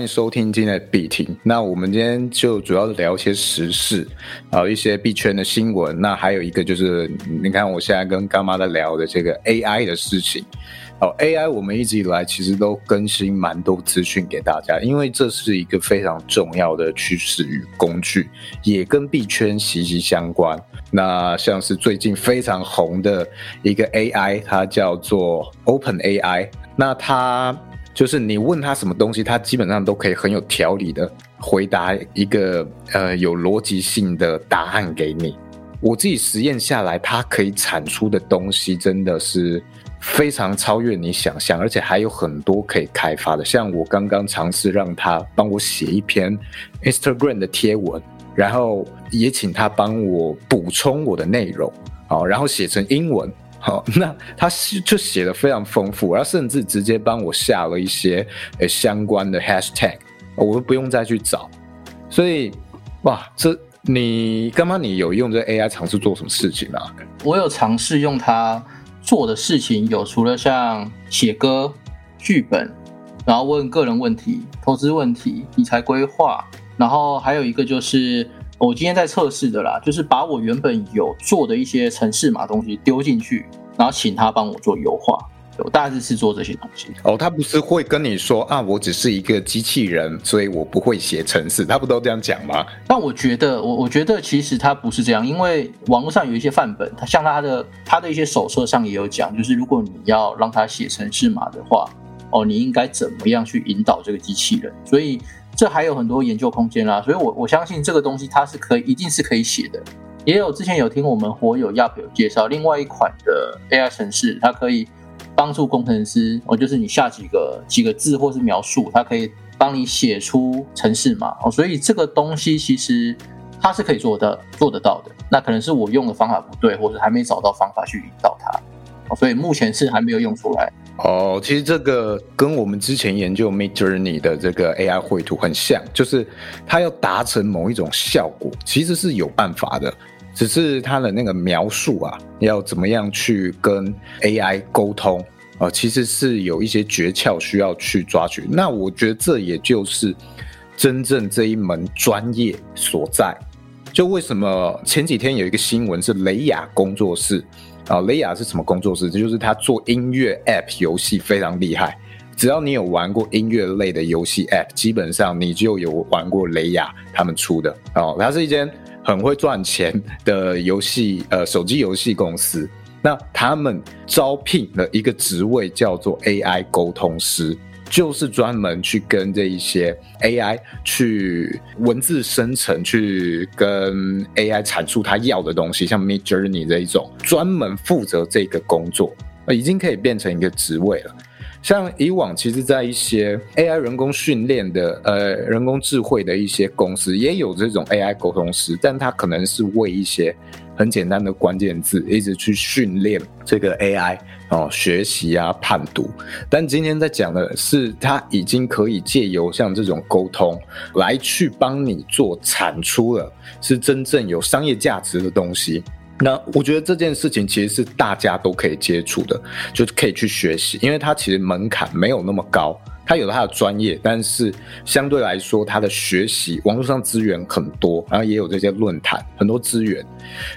欢迎收听今天的币听。那我们今天就主要聊一些时事，啊，一些币圈的新闻。那还有一个就是，你看我现在跟干妈在聊的这个 AI 的事情。哦，AI 我们一直以来其实都更新蛮多资讯给大家，因为这是一个非常重要的趋势与工具，也跟币圈息息相关。那像是最近非常红的一个 AI，它叫做 Open AI，那它。就是你问他什么东西，他基本上都可以很有条理的回答一个呃有逻辑性的答案给你。我自己实验下来，它可以产出的东西真的是非常超越你想象，而且还有很多可以开发的。像我刚刚尝试让他帮我写一篇 Instagram 的贴文，然后也请他帮我补充我的内容，好，然后写成英文。好，那他就写的非常丰富，然后甚至直接帮我下了一些呃相关的 hashtag，我都不用再去找。所以，哇，这你刚刚你有用这 AI 尝试做什么事情啊？我有尝试用它做的事情，有除了像写歌、剧本，然后问个人问题、投资问题、理财规划，然后还有一个就是。我今天在测试的啦，就是把我原本有做的一些城市码东西丢进去，然后请他帮我做优化。我大致是做这些东西。哦，他不是会跟你说啊，我只是一个机器人，所以我不会写程式。他不都这样讲吗？但我觉得，我我觉得其实他不是这样，因为网络上有一些范本，他像他的他的一些手册上也有讲，就是如果你要让他写程式码的话，哦，你应该怎么样去引导这个机器人？所以。这还有很多研究空间啦，所以我我相信这个东西它是可以，一定是可以写的。也有之前有听我们火友亚朋友介绍另外一款的 AI 程式，它可以帮助工程师，哦，就是你下几个几个字或是描述，它可以帮你写出程式嘛。哦，所以这个东西其实它是可以做的做得到的。那可能是我用的方法不对，或者还没找到方法去引导它。所以目前是还没有用出来哦。其实这个跟我们之前研究 Mid Journey 的这个 AI 绘图很像，就是它要达成某一种效果，其实是有办法的，只是它的那个描述啊，要怎么样去跟 AI 沟通啊，其实是有一些诀窍需要去抓取。那我觉得这也就是真正这一门专业所在。就为什么前几天有一个新闻是雷亚工作室。啊，雷亚是什么工作室？这就是他做音乐 App 游戏非常厉害。只要你有玩过音乐类的游戏 App，基本上你就有玩过雷亚他们出的。哦，它是一间很会赚钱的游戏呃手机游戏公司。那他们招聘了一个职位叫做 AI 沟通师。就是专门去跟这一些 AI 去文字生成，去跟 AI 阐述他要的东西，像 Mid Journey 这一种，专门负责这个工作，已经可以变成一个职位了。像以往，其实，在一些 AI 人工训练的呃人工智慧的一些公司，也有这种 AI 沟通师，但他可能是为一些很简单的关键字，一直去训练这个 AI 哦，学习啊，判读。但今天在讲的是，他已经可以借由像这种沟通来去帮你做产出了，是真正有商业价值的东西。那我觉得这件事情其实是大家都可以接触的，就是可以去学习，因为它其实门槛没有那么高，它有它的专业，但是相对来说，它的学习网络上资源很多，然后也有这些论坛很多资源。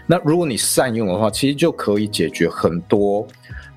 那如果你善用的话，其实就可以解决很多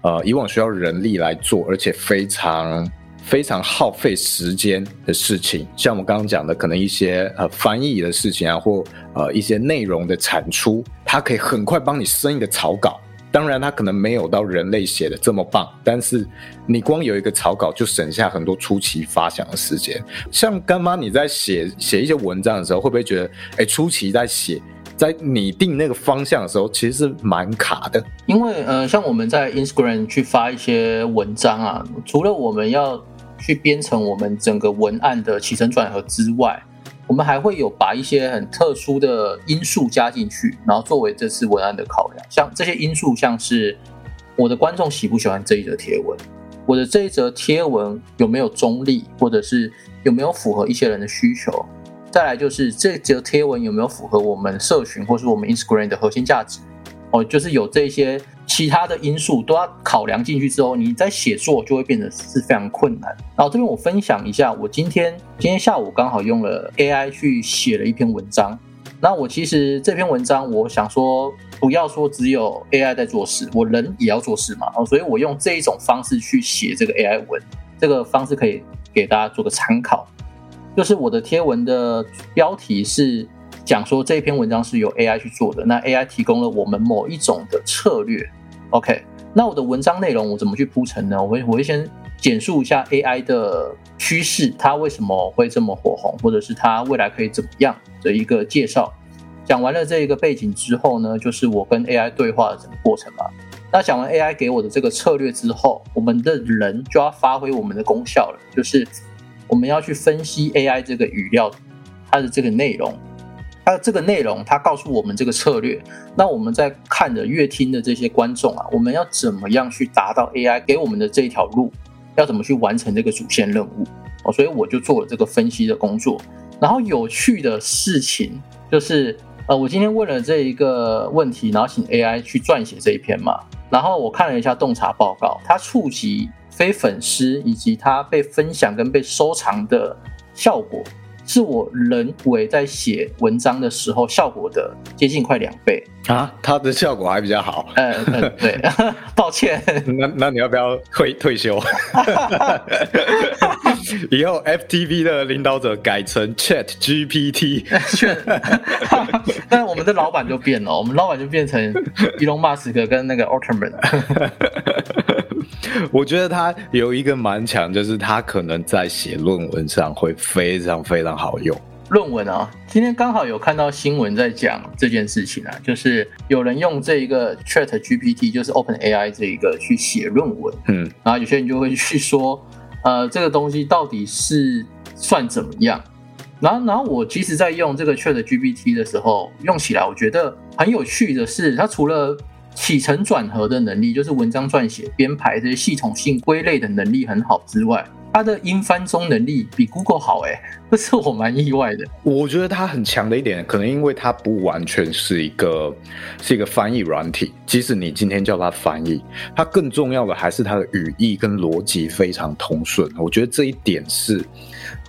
呃以往需要人力来做，而且非常。非常耗费时间的事情，像我刚刚讲的，可能一些呃翻译的事情啊，或呃一些内容的产出，它可以很快帮你生一个草稿。当然，它可能没有到人类写的这么棒，但是你光有一个草稿，就省下很多初期发想的时间。像干妈你在写写一些文章的时候，会不会觉得，哎，初期在写，在拟定那个方向的时候，其实是蛮卡的？因为呃，像我们在 Instagram 去发一些文章啊，除了我们要去编成我们整个文案的起承转合之外，我们还会有把一些很特殊的因素加进去，然后作为这次文案的考量。像这些因素，像是我的观众喜不喜欢这一则贴文，我的这一则贴文有没有中立，或者是有没有符合一些人的需求。再来就是这则贴文有没有符合我们社群或是我们 Instagram 的核心价值。哦，就是有这些。其他的因素都要考量进去之后，你在写作就会变得是非常困难。然后这边我分享一下，我今天今天下午刚好用了 AI 去写了一篇文章。那我其实这篇文章，我想说，不要说只有 AI 在做事，我人也要做事嘛。哦，所以我用这一种方式去写这个 AI 文，这个方式可以给大家做个参考。就是我的贴文的标题是讲说这篇文章是由 AI 去做的，那 AI 提供了我们某一种的策略。OK，那我的文章内容我怎么去铺陈呢？我会我会先简述一下 AI 的趋势，它为什么会这么火红，或者是它未来可以怎么样的一个介绍。讲完了这一个背景之后呢，就是我跟 AI 对话的整个过程嘛。那讲完 AI 给我的这个策略之后，我们的人就要发挥我们的功效了，就是我们要去分析 AI 这个语料它的这个内容。它的这个内容，它告诉我们这个策略。那我们在看的、阅听的这些观众啊，我们要怎么样去达到 AI 给我们的这一条路？要怎么去完成这个主线任务？哦，所以我就做了这个分析的工作。然后有趣的事情就是，呃，我今天问了这一个问题，然后请 AI 去撰写这一篇嘛。然后我看了一下洞察报告，它触及非粉丝以及它被分享跟被收藏的效果。是我人为在写文章的时候效果的接近快两倍啊，它的效果还比较好。嗯嗯，对，抱歉。那那你要不要退退休？以后 FTV 的领导者改成 Chat GPT。但是我们的老板就变了，我们老板就变成 Elon Musk 跟那个 Altman。我觉得他有一个蛮强，就是他可能在写论文上会非常非常好用。论文啊，今天刚好有看到新闻在讲这件事情啊，就是有人用这一个 Chat GPT，就是 Open AI 这一个去写论文，嗯，然后有些人就会去说，呃，这个东西到底是算怎么样？然后，然后我其实在用这个 Chat GPT 的时候，用起来我觉得很有趣的是，它除了起承转合的能力，就是文章撰写、编排这些系统性归类的能力很好之外，它的英翻中能力比 Google 好哎，这是我蛮意外的。我觉得它很强的一点，可能因为它不完全是一个是一个翻译软体，即使你今天叫它翻译，它更重要的还是它的语义跟逻辑非常通顺。我觉得这一点是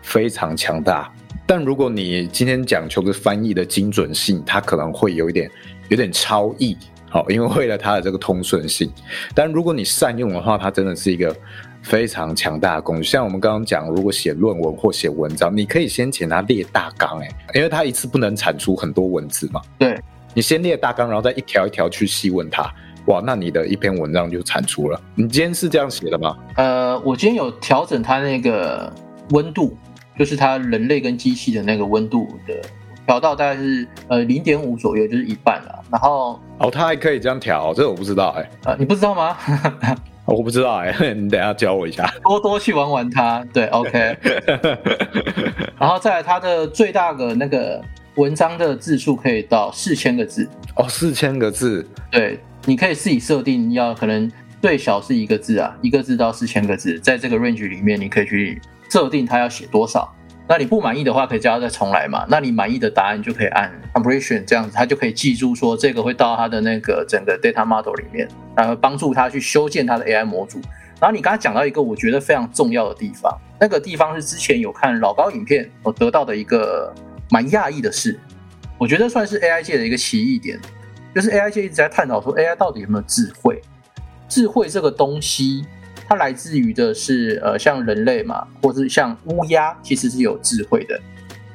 非常强大。但如果你今天讲求的翻译的精准性，它可能会有一点有点超译。好，因为为了它的这个通顺性，但如果你善用的话，它真的是一个非常强大的工具。像我们刚刚讲，如果写论文或写文章，你可以先请它列大纲，哎，因为它一次不能产出很多文字嘛。对，你先列大纲，然后再一条一条去细问它，哇，那你的一篇文章就产出了。你今天是这样写的吗？呃，我今天有调整它那个温度，就是它人类跟机器的那个温度的。调到大概是呃零点五左右，就是一半了。然后哦，它还可以这样调，这个我不知道哎。呃，你不知道吗？我不知道哎，你等下教我一下。多多去玩玩它，对，OK。然后再来，它的最大的那个文章的字数可以到四千个字。哦，四千个字。对，你可以自己设定，要可能最小是一个字啊，一个字到四千个字，在这个 range 里面，你可以去设定它要写多少。那你不满意的话，可以叫他再重来嘛？那你满意的答案就可以按 compression 这样子，他就可以记住说这个会到他的那个整个 data model 里面，然后帮助他去修建他的 AI 模组。然后你刚才讲到一个我觉得非常重要的地方，那个地方是之前有看老高影片我得到的一个蛮讶异的事，我觉得算是 AI 界的一个奇异点，就是 AI 界一直在探讨说 AI 到底有没有智慧？智慧这个东西。它来自于的是呃，像人类嘛，或是像乌鸦，其实是有智慧的。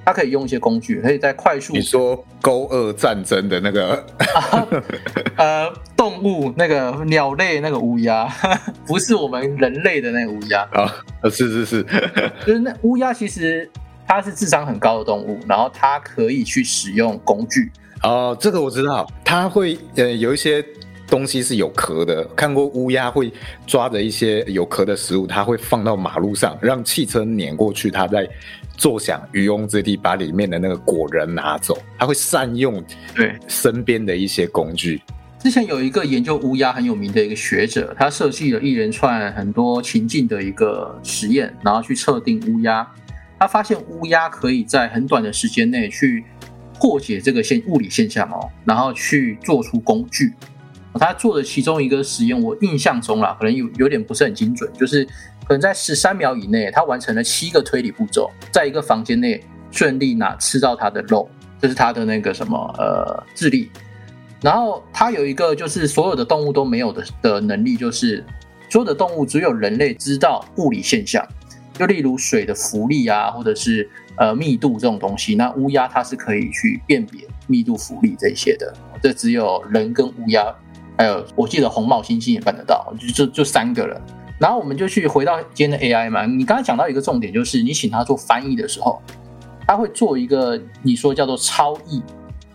它可以用一些工具，可以在快速。你说勾二战争的那个 呃动物，那个鸟类那个乌鸦，不是我们人类的那个乌鸦啊？是是是，就是那乌鸦其实它是智商很高的动物，然后它可以去使用工具。哦，这个我知道，它会呃有一些。东西是有壳的，看过乌鸦会抓着一些有壳的食物，它会放到马路上，让汽车碾过去，它在坐享渔翁之利，把里面的那个果仁拿走。它会善用对身边的一些工具。之前有一个研究乌鸦很有名的一个学者，他设计了一连串很多情境的一个实验，然后去测定乌鸦。他发现乌鸦可以在很短的时间内去破解这个现物理现象哦，然后去做出工具。他做的其中一个实验，我印象中啦，可能有有点不是很精准，就是可能在十三秒以内，他完成了七个推理步骤，在一个房间内顺利拿吃到他的肉，这是他的那个什么呃智力。然后他有一个就是所有的动物都没有的的能力，就是所有的动物只有人类知道物理现象，就例如水的浮力啊，或者是呃密度这种东西。那乌鸦它是可以去辨别密度、浮力这些的，这只有人跟乌鸦，还有我记得红帽星星也办得到，就就就三个了。然后我们就去回到今天的 AI 嘛，你刚才讲到一个重点，就是你请他做翻译的时候，他会做一个你说叫做超译。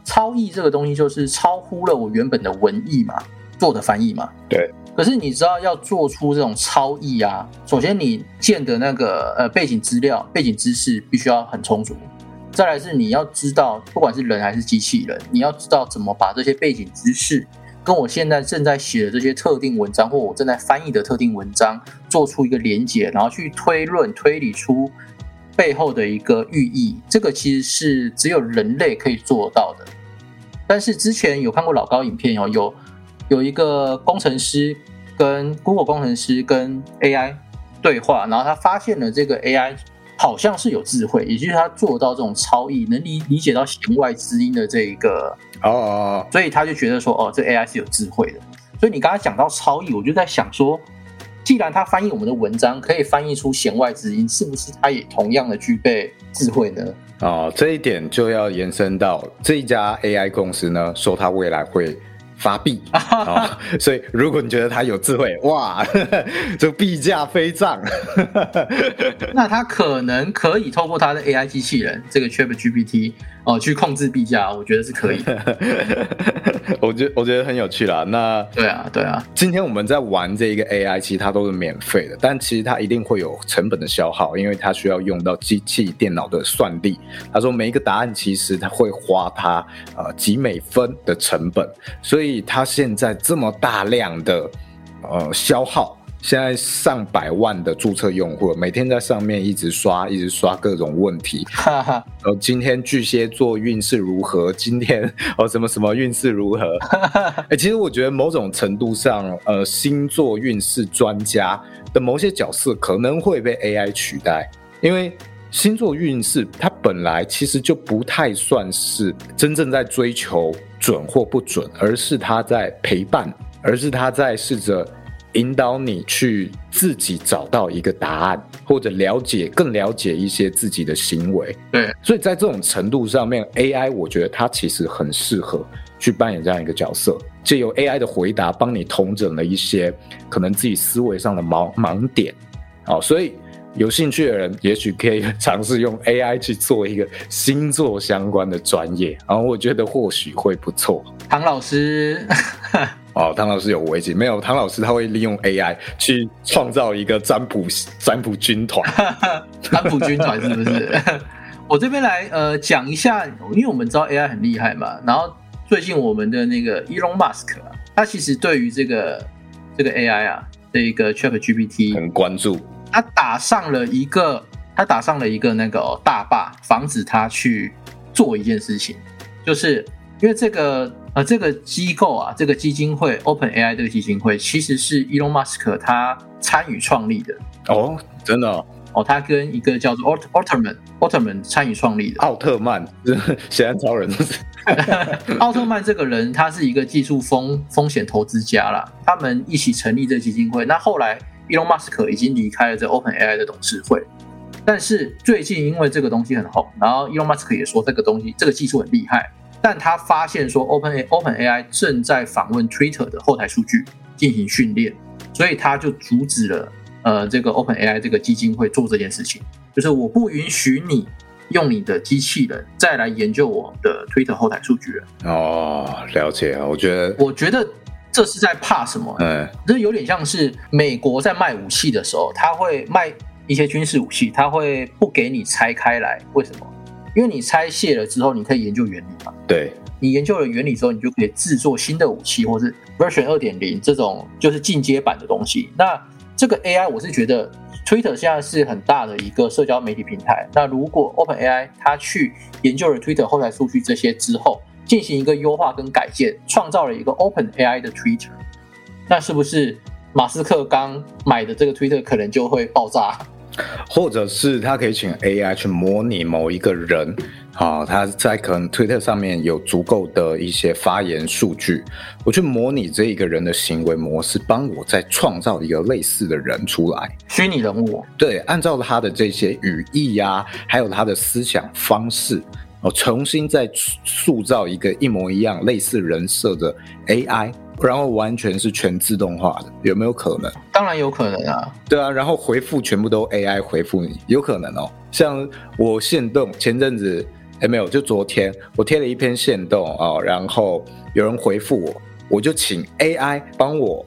超译这个东西就是超乎了我原本的文意嘛，做的翻译嘛。对。可是你知道要做出这种超译啊，首先你建的那个呃背景资料、背景知识必须要很充足。再来是你要知道，不管是人还是机器人，你要知道怎么把这些背景知识跟我现在正在写的这些特定文章或我正在翻译的特定文章做出一个连接，然后去推论推理出背后的一个寓意。这个其实是只有人类可以做到的。但是之前有看过老高影片哦，有有一个工程师跟 Google 工程师跟 AI 对话，然后他发现了这个 AI 好像是有智慧，也就是他做到这种超译，能理理解到弦外之音的这一个哦，所以他就觉得说哦，这 AI 是有智慧的。所以你刚才讲到超译，我就在想说，既然他翻译我们的文章可以翻译出弦外之音，是不是他也同样的具备智慧呢？哦，这一点就要延伸到这一家 AI 公司呢，说它未来会发币啊，所以如果你觉得它有智慧，哇，这币价飞涨，那它可能可以透过它的 AI 机器人这个 ChatGPT。哦，去控制币价，我觉得是可以的。我觉我觉得很有趣啦。那对啊，对啊。今天我们在玩这一个 AI，其实它都是免费的，但其实它一定会有成本的消耗，因为它需要用到机器电脑的算力。他说每一个答案其实它会花它呃几美分的成本，所以它现在这么大量的呃消耗。现在上百万的注册用户，每天在上面一直刷，一直刷各种问题。哈哈。呃，今天巨蟹座运势如何？今天哦，什么什么运势如何？哎，其实我觉得某种程度上，呃，星座运势专家的某些角色可能会被 AI 取代，因为星座运势它本来其实就不太算是真正在追求准或不准，而是它在陪伴，而是它在试着。引导你去自己找到一个答案，或者了解更了解一些自己的行为。对，所以在这种程度上面，AI 我觉得它其实很适合去扮演这样一个角色，借由 AI 的回答帮你统整了一些可能自己思维上的盲盲点。好，所以有兴趣的人也许可以尝试用 AI 去做一个星座相关的专业，然后我觉得或许会不错。唐老师。哦，唐老师有危机没有？唐老师他会利用 AI 去创造一个占卜占卜军团，占卜军团是不是？我这边来呃讲一下，因为我们知道 AI 很厉害嘛。然后最近我们的那个 Elon Musk 啊，他其实对于这个这个 AI 啊，这一个 ChatGPT 很关注，他打上了一个他打上了一个那个大坝，防止他去做一件事情，就是因为这个。呃，这个机构啊，这个基金会 Open AI 这个基金会，其实是 Elon Musk 他参与创立的哦，真的哦，他跟一个叫做奥奥特曼奥特曼参与创立的奥特曼，显然超人。奥特曼这个人，他是一个技术风风险投资家啦，他们一起成立这基金会。那后来 Elon Musk 已经离开了这 Open AI 的董事会，但是最近因为这个东西很红，然后 Elon Musk 也说这个东西这个技术很厉害。但他发现说，Open A Open AI 正在访问 Twitter 的后台数据进行训练，所以他就阻止了呃这个 Open AI 这个基金会做这件事情，就是我不允许你用你的机器人再来研究我的 Twitter 后台数据了。哦，了解啊，我觉得，我觉得这是在怕什么？嗯，这有点像是美国在卖武器的时候，他会卖一些军事武器，他会不给你拆开来，为什么？因为你拆卸了之后，你可以研究原理嘛？对，你研究了原理之后，你就可以制作新的武器，或是 version 二点零这种就是进阶版的东西。那这个 AI，我是觉得 Twitter 现在是很大的一个社交媒体平台。那如果 Open AI 它去研究了 Twitter 后台数据这些之后，进行一个优化跟改建，创造了一个 Open AI 的 Twitter。那是不是马斯克刚买的这个 Twitter 可能就会爆炸？或者是他可以请 AI 去模拟某一个人，啊，他在可能推特上面有足够的一些发言数据，我去模拟这一个人的行为模式，帮我再创造一个类似的人出来，虚拟人物。对，按照他的这些语义呀，还有他的思想方式，哦，重新再塑造一个一模一样类似人设的 AI。然后完全是全自动化的，有没有可能？当然有可能啊。对啊，然后回复全部都 AI 回复你，有可能哦。像我限动前阵子，哎没有，就昨天我贴了一篇限动啊，然后有人回复我，我就请 AI 帮我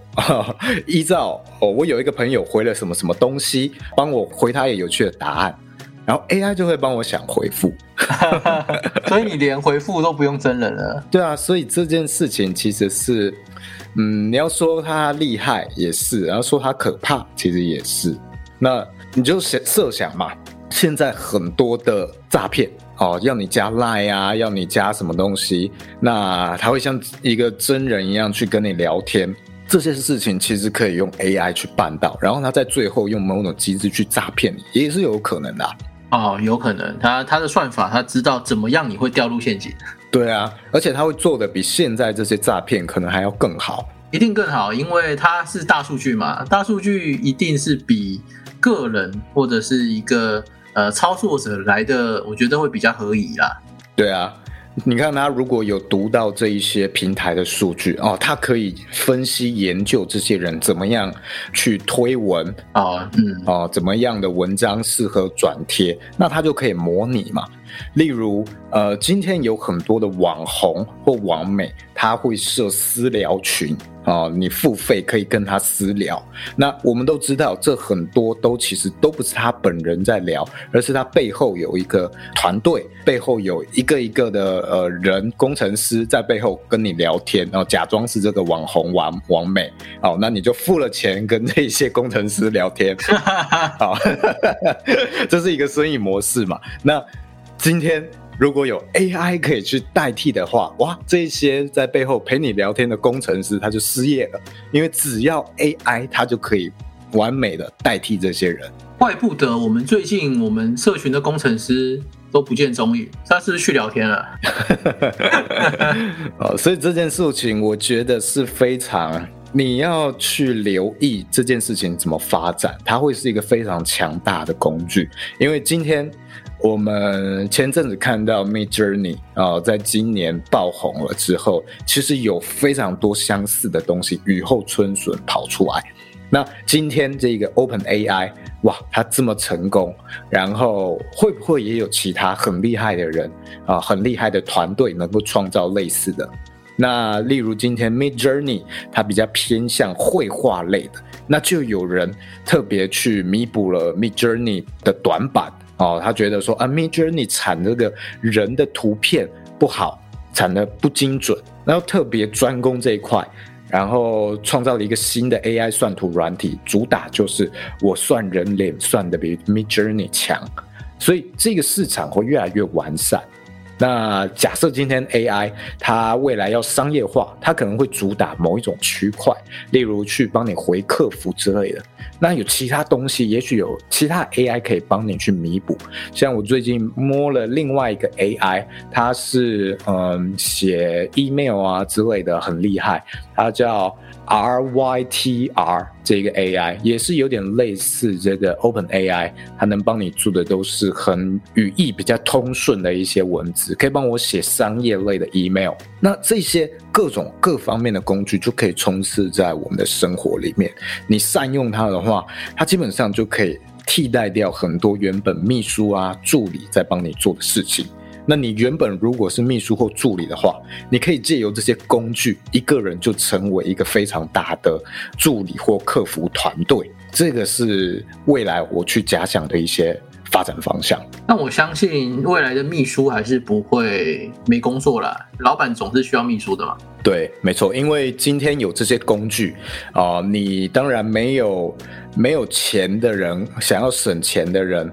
依照哦，我有一个朋友回了什么什么东西，帮我回他也有趣的答案，然后 AI 就会帮我想回复。所以你连回复都不用真人了。对啊，所以这件事情其实是。嗯，你要说他厉害也是，然后说他可怕，其实也是。那你就想设想嘛，现在很多的诈骗哦，要你加 Line 啊，要你加什么东西，那他会像一个真人一样去跟你聊天，这些事情其实可以用 AI 去办到，然后他在最后用某种机制去诈骗你，也是有可能的。哦，有可能，他他的算法他知道怎么样你会掉入陷阱。对啊，而且他会做的比现在这些诈骗可能还要更好，一定更好，因为它是大数据嘛，大数据一定是比个人或者是一个呃操作者来的，我觉得会比较合理啦。对啊。你看他如果有读到这一些平台的数据哦，他可以分析研究这些人怎么样去推文啊，嗯，哦，怎么样的文章适合转贴，那他就可以模拟嘛。例如，呃，今天有很多的网红或网美，他会设私聊群。哦，你付费可以跟他私聊。那我们都知道，这很多都其实都不是他本人在聊，而是他背后有一个团队，背后有一个一个的呃人工程师在背后跟你聊天，然后假装是这个网红王王美。哦，那你就付了钱跟这些工程师聊天。好 这是一个生意模式嘛？那今天。如果有 AI 可以去代替的话，哇，这些在背后陪你聊天的工程师他就失业了，因为只要 AI，他就可以完美的代替这些人。怪不得我们最近我们社群的工程师都不见踪影，他是不是去聊天了？哦，所以这件事情我觉得是非常你要去留意这件事情怎么发展，它会是一个非常强大的工具，因为今天。我们前阵子看到 Mid Journey 啊，在今年爆红了之后，其实有非常多相似的东西雨后春笋跑出来。那今天这个 Open AI，哇，它这么成功，然后会不会也有其他很厉害的人啊，很厉害的团队能够创造类似的？那例如今天 Mid Journey，它比较偏向绘画类的，那就有人特别去弥补了 Mid Journey 的短板。哦，他觉得说啊，Mid Journey 产这个人的图片不好，产的不精准，然后特别专攻这一块，然后创造了一个新的 AI 算图软体，主打就是我算人脸算的比 Mid Journey 强，所以这个市场会越来越完善。那假设今天 AI 它未来要商业化，它可能会主打某一种区块，例如去帮你回客服之类的。那有其他东西，也许有其他 AI 可以帮你去弥补。像我最近摸了另外一个 AI，它是嗯写 email 啊之类的，很厉害，它叫。RYTR 这个 AI 也是有点类似这个 Open AI，它能帮你做的都是很语义比较通顺的一些文字，可以帮我写商业类的 email。那这些各种各方面的工具就可以充斥在我们的生活里面。你善用它的话，它基本上就可以替代掉很多原本秘书啊、助理在帮你做的事情。那你原本如果是秘书或助理的话，你可以借由这些工具，一个人就成为一个非常大的助理或客服团队。这个是未来我去假想的一些发展方向。那我相信未来的秘书还是不会没工作了，老板总是需要秘书的嘛。对，没错，因为今天有这些工具啊，你当然没有没有钱的人，想要省钱的人。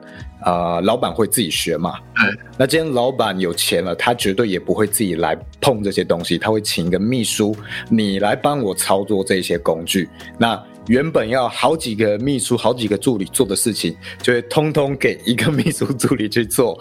呃，老板会自己学嘛。对。那今天老板有钱了，他绝对也不会自己来碰这些东西，他会请一个秘书，你来帮我操作这些工具。那原本要好几个秘书、好几个助理做的事情，就会通通给一个秘书助理去做。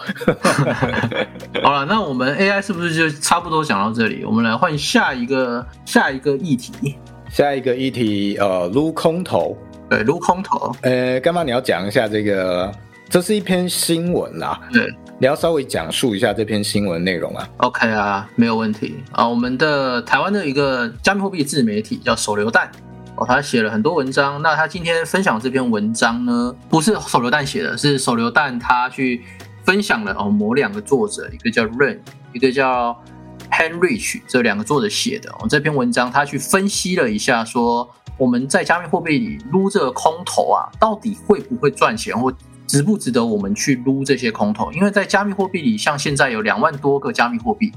好了，那我们 AI 是不是就差不多讲到这里？我们来换下一个下一个议题。下一个议题，呃，撸空头。对，撸空头。呃，干妈你要讲一下这个，这是一篇新闻啦。对，你要稍微讲述一下这篇新闻内容啊。OK 啊，没有问题啊。我们的台湾的一个加密货币自媒体叫手榴弹哦，他写了很多文章。那他今天分享这篇文章呢，不是手榴弹写的，是手榴弹他去分享了哦，某两个作者，一个叫 Rain，一个叫 Henrich，这两个作者写的哦。这篇文章他去分析了一下说。我们在加密货币里撸这个空头啊，到底会不会赚钱，或值不值得我们去撸这些空头？因为在加密货币里，像现在有两万多个加密货币，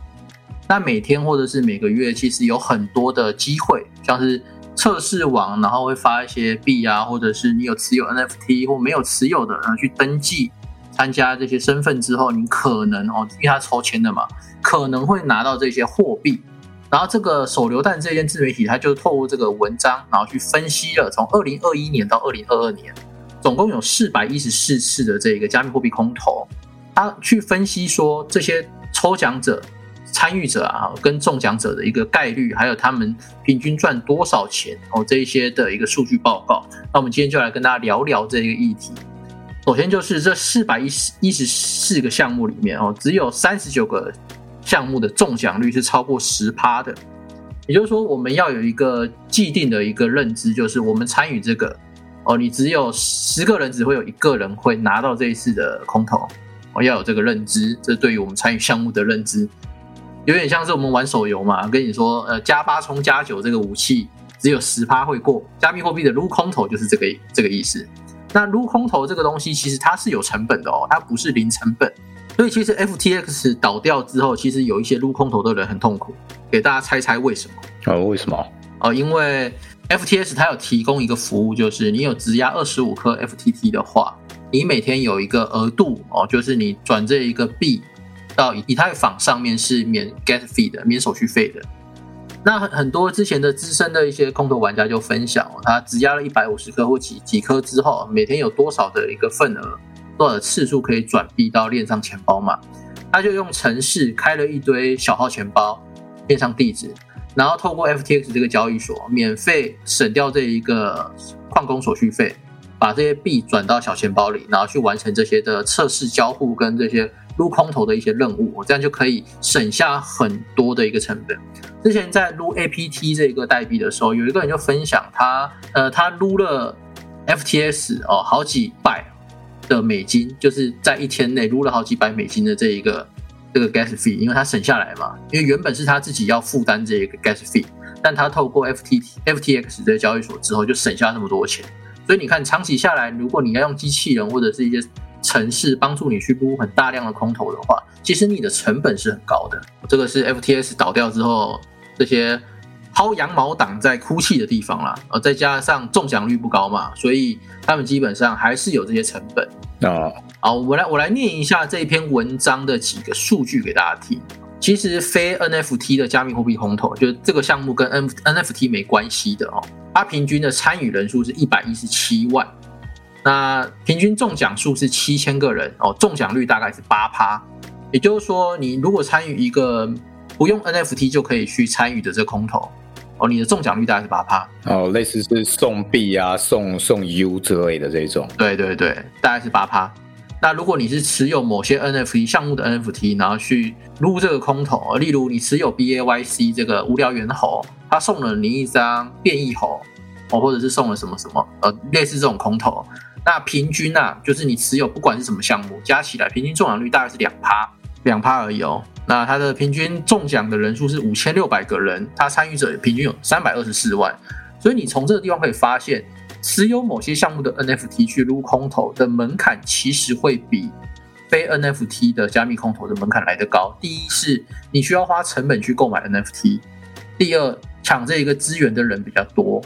那每天或者是每个月，其实有很多的机会，像是测试网，然后会发一些币啊，或者是你有持有 NFT 或没有持有的，然后去登记参加这些身份之后，你可能哦，因为他抽签的嘛，可能会拿到这些货币。然后这个手榴弹这件自媒体，它就透过这个文章，然后去分析了从二零二一年到二零二二年，总共有四百一十四次的这个加密货币空投，他去分析说这些抽奖者、参与者啊，跟中奖者的一个概率，还有他们平均赚多少钱哦，这一些的一个数据报告。那我们今天就来跟大家聊聊这个议题。首先就是这四百一十一十四个项目里面哦，只有三十九个。项目的中奖率是超过十趴的，也就是说，我们要有一个既定的一个认知，就是我们参与这个哦，你只有十个人，只会有一个人会拿到这一次的空投，哦，要有这个认知，这对于我们参与项目的认知，有点像是我们玩手游嘛，跟你说，呃，加八冲加九这个武器只有十趴会过，加密货币的撸空投就是这个这个意思。那撸空投这个东西，其实它是有成本的哦，它不是零成本。所以其实 FTX 倒掉之后，其实有一些撸空投的人很痛苦。给大家猜猜为什么？哦，为什么？哦，因为 FTS 它有提供一个服务，就是你有质押二十五颗 FTT 的话，你每天有一个额度哦，就是你转这一个币到以太坊上面是免 gas fee 的，免手续费的。那很很多之前的资深的一些空头玩家就分享，他质押了一百五十颗或几几颗之后，每天有多少的一个份额？多少次数可以转币到链上钱包嘛？他就用程式开了一堆小号钱包，链上地址，然后透过 FTX 这个交易所免费省掉这一个矿工手续费，把这些币转到小钱包里，然后去完成这些的测试交互跟这些撸空投的一些任务，这样就可以省下很多的一个成本。之前在撸 APT 这个代币的时候，有一个人就分享他，呃，他撸了 FTS 哦，好几百。的美金就是在一天内撸了好几百美金的这一个这个 gas fee，因为他省下来嘛，因为原本是他自己要负担这个 gas fee，但他透过 FTT FTX 这个交易所之后就省下那么多钱，所以你看长期下来，如果你要用机器人或者是一些城市帮助你去撸很大量的空头的话，其实你的成本是很高的。这个是 FTS 倒掉之后这些。薅羊毛党在哭泣的地方啦，呃，再加上中奖率不高嘛，所以他们基本上还是有这些成本啊。好，我来我来念一下这篇文章的几个数据给大家听。其实非 NFT 的加密货币空投，就是这个项目跟 N NFT 没关系的哦。它平均的参与人数是一百一十七万，那平均中奖数是七千个人哦，中奖率大概是八趴。也就是说，你如果参与一个不用 NFT 就可以去参与的这空投。哦，你的中奖率大概是八趴哦，类似是送币啊、送送 U 之类的这种。对对对，大概是八趴。那如果你是持有某些 NFT 项目的 NFT，然后去撸这个空投，例如你持有 BAYC 这个无聊猿猴，他送了你一张变异猴，哦，或者是送了什么什么，呃，类似这种空投，那平均啊，就是你持有不管是什么项目，加起来平均中奖率大概是两趴，两趴而已哦。那它的平均中奖的人数是五千六百个人，它参与者平均有三百二十四万，所以你从这个地方可以发现，持有某些项目的 NFT 去撸空投的门槛，其实会比非 NFT 的加密空投的门槛来得高。第一是你需要花成本去购买 NFT，第二抢这一个资源的人比较多，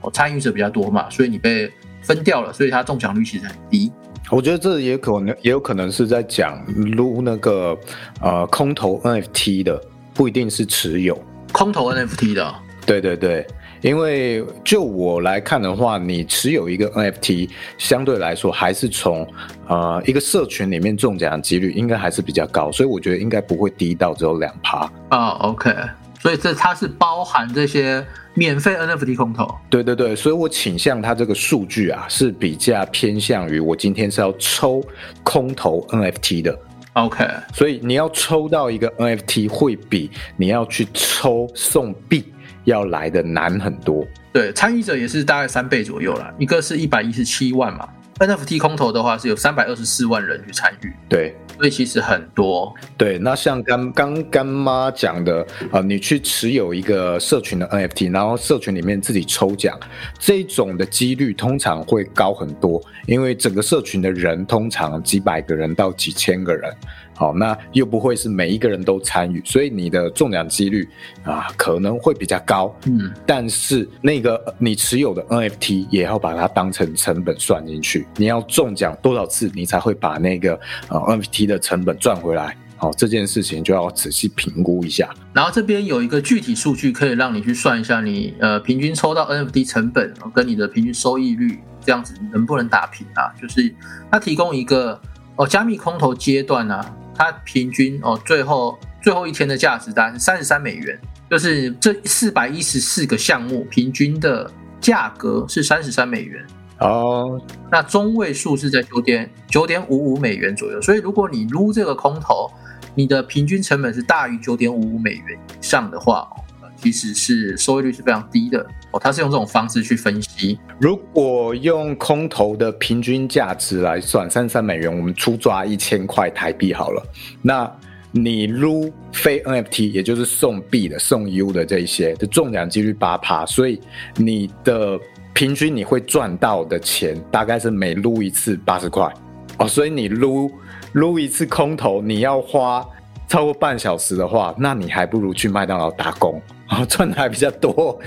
哦，参与者比较多嘛，所以你被分掉了，所以它中奖率其实很低。我觉得这也可能也有可能是在讲撸那个呃空投 NFT 的，不一定是持有空投 NFT 的。对对对，因为就我来看的话，你持有一个 NFT，相对来说还是从呃一个社群里面中奖的几率应该还是比较高，所以我觉得应该不会低到只有两趴。啊，OK，所以这它是包含这些免费 NFT 空投。对对对，所以我倾向它这个数据啊是比较偏向于我今天是要抽空投 NFT 的。OK，所以你要抽到一个 NFT 会比你要去抽送币要来的难很多。对，参与者也是大概三倍左右啦，一个是一百一十七万嘛，NFT 空投的话是有三百二十四万人去参与，对所以其实很多。对，那像刚刚干妈讲的，呃，你去持有一个社群的 NFT，然后社群里面自己抽奖，这种的几率通常会高很多，因为整个社群的人通常几百个人到几千个人，好，那又不会是每一个人都参与，所以你的中奖几率啊可能会比较高。嗯，但是那个呃你持有的 NFT 也要把它当成成本算进去，你要中奖多少次，你才会把那个呃 NFT 的成本赚回来。好，这件事情就要仔细评估一下。然后这边有一个具体数据可以让你去算一下你呃平均抽到 NFT 成本哦跟你的平均收益率，这样子能不能打平啊？就是它提供一个哦加密空投阶段啊，它平均哦最后最后一天的价值大概是三十三美元，就是这四百一十四个项目平均的价格是三十三美元。哦，那中位数是在九点九点五五美元左右，所以如果你撸这个空头，你的平均成本是大于九点五五美元以上的话，哦其实是收益率是非常低的哦。它是用这种方式去分析，如果用空头的平均价值来算，三三美元，我们出抓一千块台币好了。那你撸非 NFT，也就是送币的、送 U 的这一些的中奖几率八趴，所以你的平均你会赚到的钱大概是每撸一次八十块哦。所以你撸撸一次空头，你要花超过半小时的话，那你还不如去麦当劳打工。啊，赚的还比较多，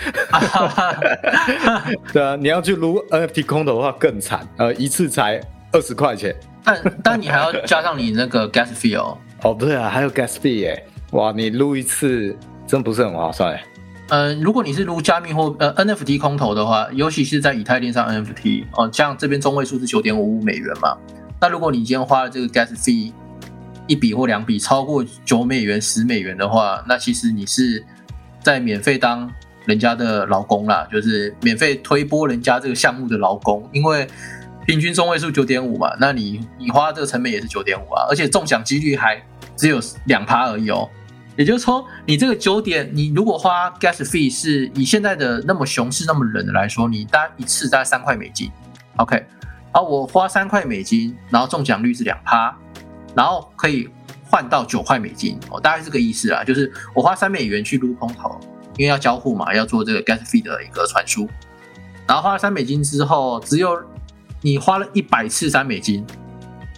对啊，你要去撸 NFT 空投的话更惨，呃，一次才二十块钱。但但你还要加上你那个 gas fee 哦。哦，对啊，还有 gas fee 耶，哇，你撸一次真不是很划算嗯。呃，如果你是撸加密或呃 NFT 空投的话，尤其是在以太链上 NFT 哦，像这边中位数是九点五五美元嘛。那如果你今天花了这个 gas fee 一笔或两笔超过九美元、十美元的话，那其实你是在免费当人家的劳工啦，就是免费推波人家这个项目的劳工，因为平均中位数九点五嘛，那你你花这个成本也是九点五啊，而且中奖几率还只有两趴而已哦。也就是说，你这个九点，你如果花 gas fee 是以现在的那么熊市那么冷的来说，你大概一次大概三块美金，OK，然后我花三块美金，然后中奖率是两趴，然后可以换到九块美金，哦，大概是这个意思啊，就是我花三美元去撸空投，因为要交互嘛，要做这个 gas fee 的一个传输，然后花了三美金之后，只有你花了一百次三美金，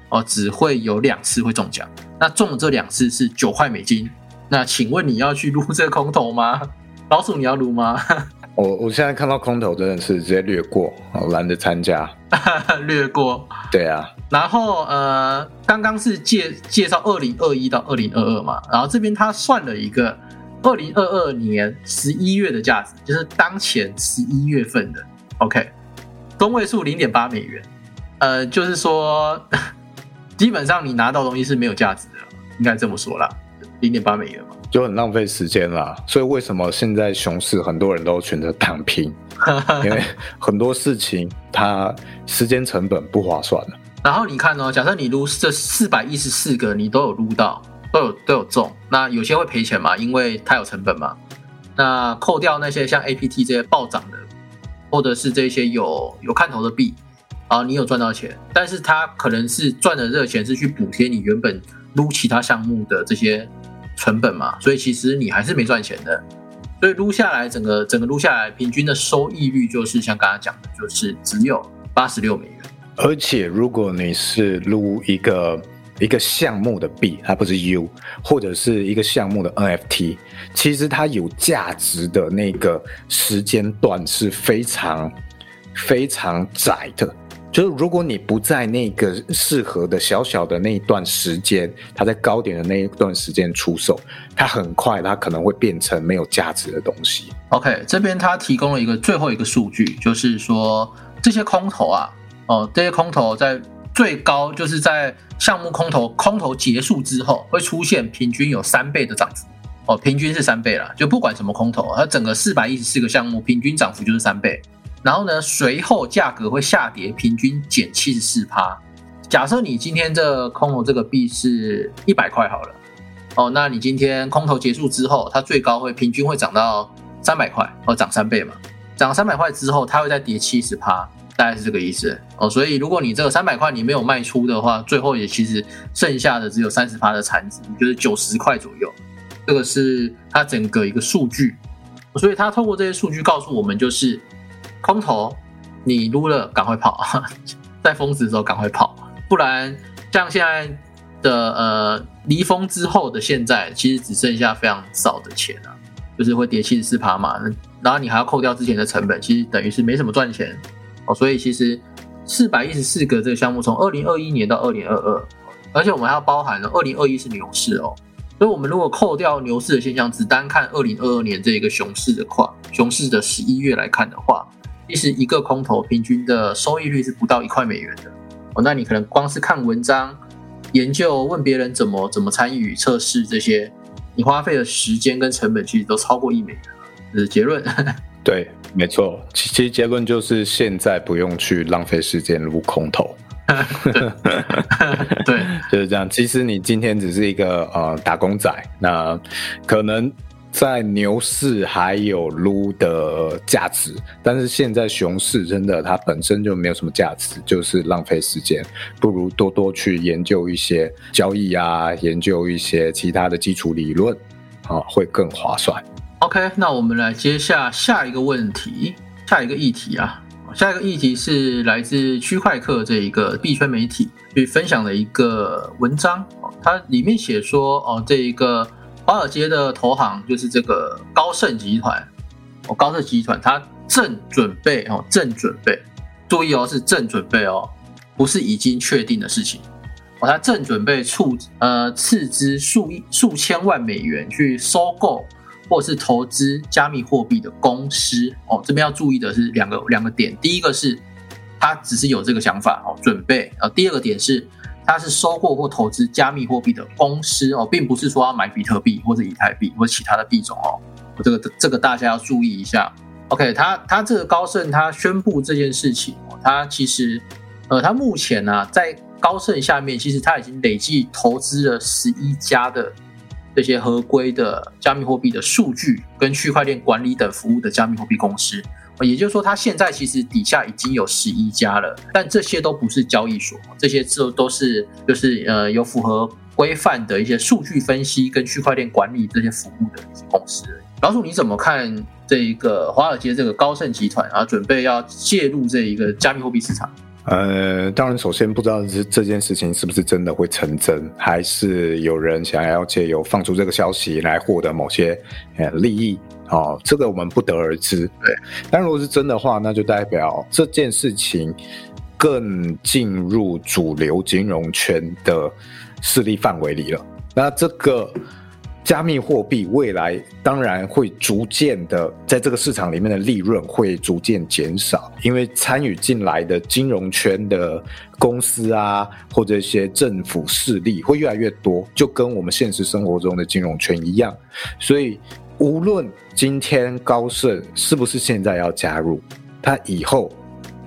哦，只会有两次会中奖，那中的这两次是九块美金。那请问你要去撸这个空投吗？老鼠你要撸吗？我我现在看到空投真的是直接略过，我懒得参加。略过。对啊，然后呃，刚刚是介介绍二零二一到二零二二嘛，然后这边他算了一个二零二二年十一月的价值，就是当前十一月份的，OK，中位数零点八美元，呃，就是说 基本上你拿到东西是没有价值的，应该这么说啦，零点八美元嘛。就很浪费时间啦。所以为什么现在熊市很多人都选择躺平？因为很多事情它时间成本不划算了。然后你看哦，假设你撸这四百一十四个，你都有撸到，都有都有中，那有些会赔钱嘛，因为它有成本嘛。那扣掉那些像 APT 这些暴涨的，或者是这些有有看头的币啊，你有赚到钱，但是它可能是赚的这个钱是去补贴你原本撸其他项目的这些成本嘛，所以其实你还是没赚钱的。所以撸下来，整个整个撸下来，平均的收益率就是像刚刚讲的，就是只有八十六美元。而且如果你是撸一个一个项目的币，它不是 U，或者是一个项目的 NFT，其实它有价值的那个时间段是非常非常窄的。就是如果你不在那个适合的小小的那一段时间，它在高点的那一段时间出售，它很快它可能会变成没有价值的东西。OK，这边它提供了一个最后一个数据，就是说这些空头啊，哦，这些空头在最高就是在项目空头空头结束之后，会出现平均有三倍的涨幅。哦，平均是三倍了，就不管什么空头，它整个四百一十四个项目平均涨幅就是三倍。然后呢，随后价格会下跌，平均减七十四趴。假设你今天这空头这个币是一百块好了，哦，那你今天空头结束之后，它最高会平均会涨到三百块，哦，涨三倍嘛，涨三百块之后，它会再跌七十趴，大概是这个意思。哦，所以如果你这个三百块你没有卖出的话，最后也其实剩下的只有三十趴的残值，就是九十块左右。这个是它整个一个数据，所以它透过这些数据告诉我们，就是空头你撸了赶快跑，在峰值的时候赶快跑，不然像现在的呃离峰之后的现在，其实只剩下非常少的钱啊，就是会跌七十四趴嘛，然后你还要扣掉之前的成本，其实等于是没什么赚钱哦。所以其实四百一十四个这个项目，从二零二一年到二零二二，而且我们还要包含了二零二一是牛市哦。所以，我们如果扣掉牛市的现象，只单看二零二二年这一个熊市的话，熊市的十一月来看的话，其实一个空头平均的收益率是不到一块美元的哦。那你可能光是看文章、研究、问别人怎么怎么参与测试这些，你花费的时间跟成本其实都超过一美元了。这是结论。对，没错。其其实结论就是现在不用去浪费时间撸空头。对，就是这样。其实你今天只是一个呃打工仔，那可能在牛市还有撸的价值，但是现在熊市真的它本身就没有什么价值，就是浪费时间，不如多多去研究一些交易啊，研究一些其他的基础理论啊，会更划算。OK，那我们来接下下一个问题，下一个议题啊。下一个议题是来自区块客这一个币圈媒体去分享的一个文章，它里面写说，哦，这一个华尔街的投行就是这个高盛集团，哦，高盛集团它正准备哦，正准备，注意哦，是正准备哦，不是已经确定的事情，哦，它正准备出呃斥资数亿数千万美元去收购。或是投资加密货币的公司哦，这边要注意的是两个两个点。第一个是，他只是有这个想法哦，准备啊。第二个点是，他是收购或投资加密货币的公司哦，并不是说要买比特币或者以太币或者其他的币种哦。这个这个大家要注意一下。OK，他他这个高盛他宣布这件事情哦，他其实呃，他目前呢在高盛下面，其实他已经累计投资了十一家的。这些合规的加密货币的数据跟区块链管理等服务的加密货币公司，也就是说，它现在其实底下已经有十一家了，但这些都不是交易所，这些都都是就是呃有符合规范的一些数据分析跟区块链管理这些服务的一些公司。老鼠，你怎么看这一个华尔街这个高盛集团啊，准备要介入这一个加密货币市场？呃，当然，首先不知道这这件事情是不是真的会成真，还是有人想要借由放出这个消息来获得某些呃利益哦，这个我们不得而知。对，但如果是真的话，那就代表这件事情更进入主流金融圈的势力范围里了。那这个。加密货币未来当然会逐渐的在这个市场里面的利润会逐渐减少，因为参与进来的金融圈的公司啊，或者一些政府势力会越来越多，就跟我们现实生活中的金融圈一样。所以，无论今天高盛是不是现在要加入，他以后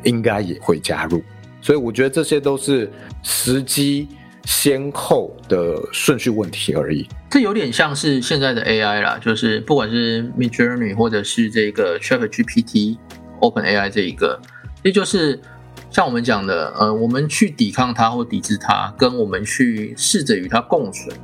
应该也会加入。所以，我觉得这些都是时机。先后的顺序问题而已，这有点像是现在的 AI 啦，就是不管是 Midjourney 或者是这个 ChatGPT、OpenAI 这一个，也就是像我们讲的，呃，我们去抵抗它或抵制它，跟我们去试着与它共存。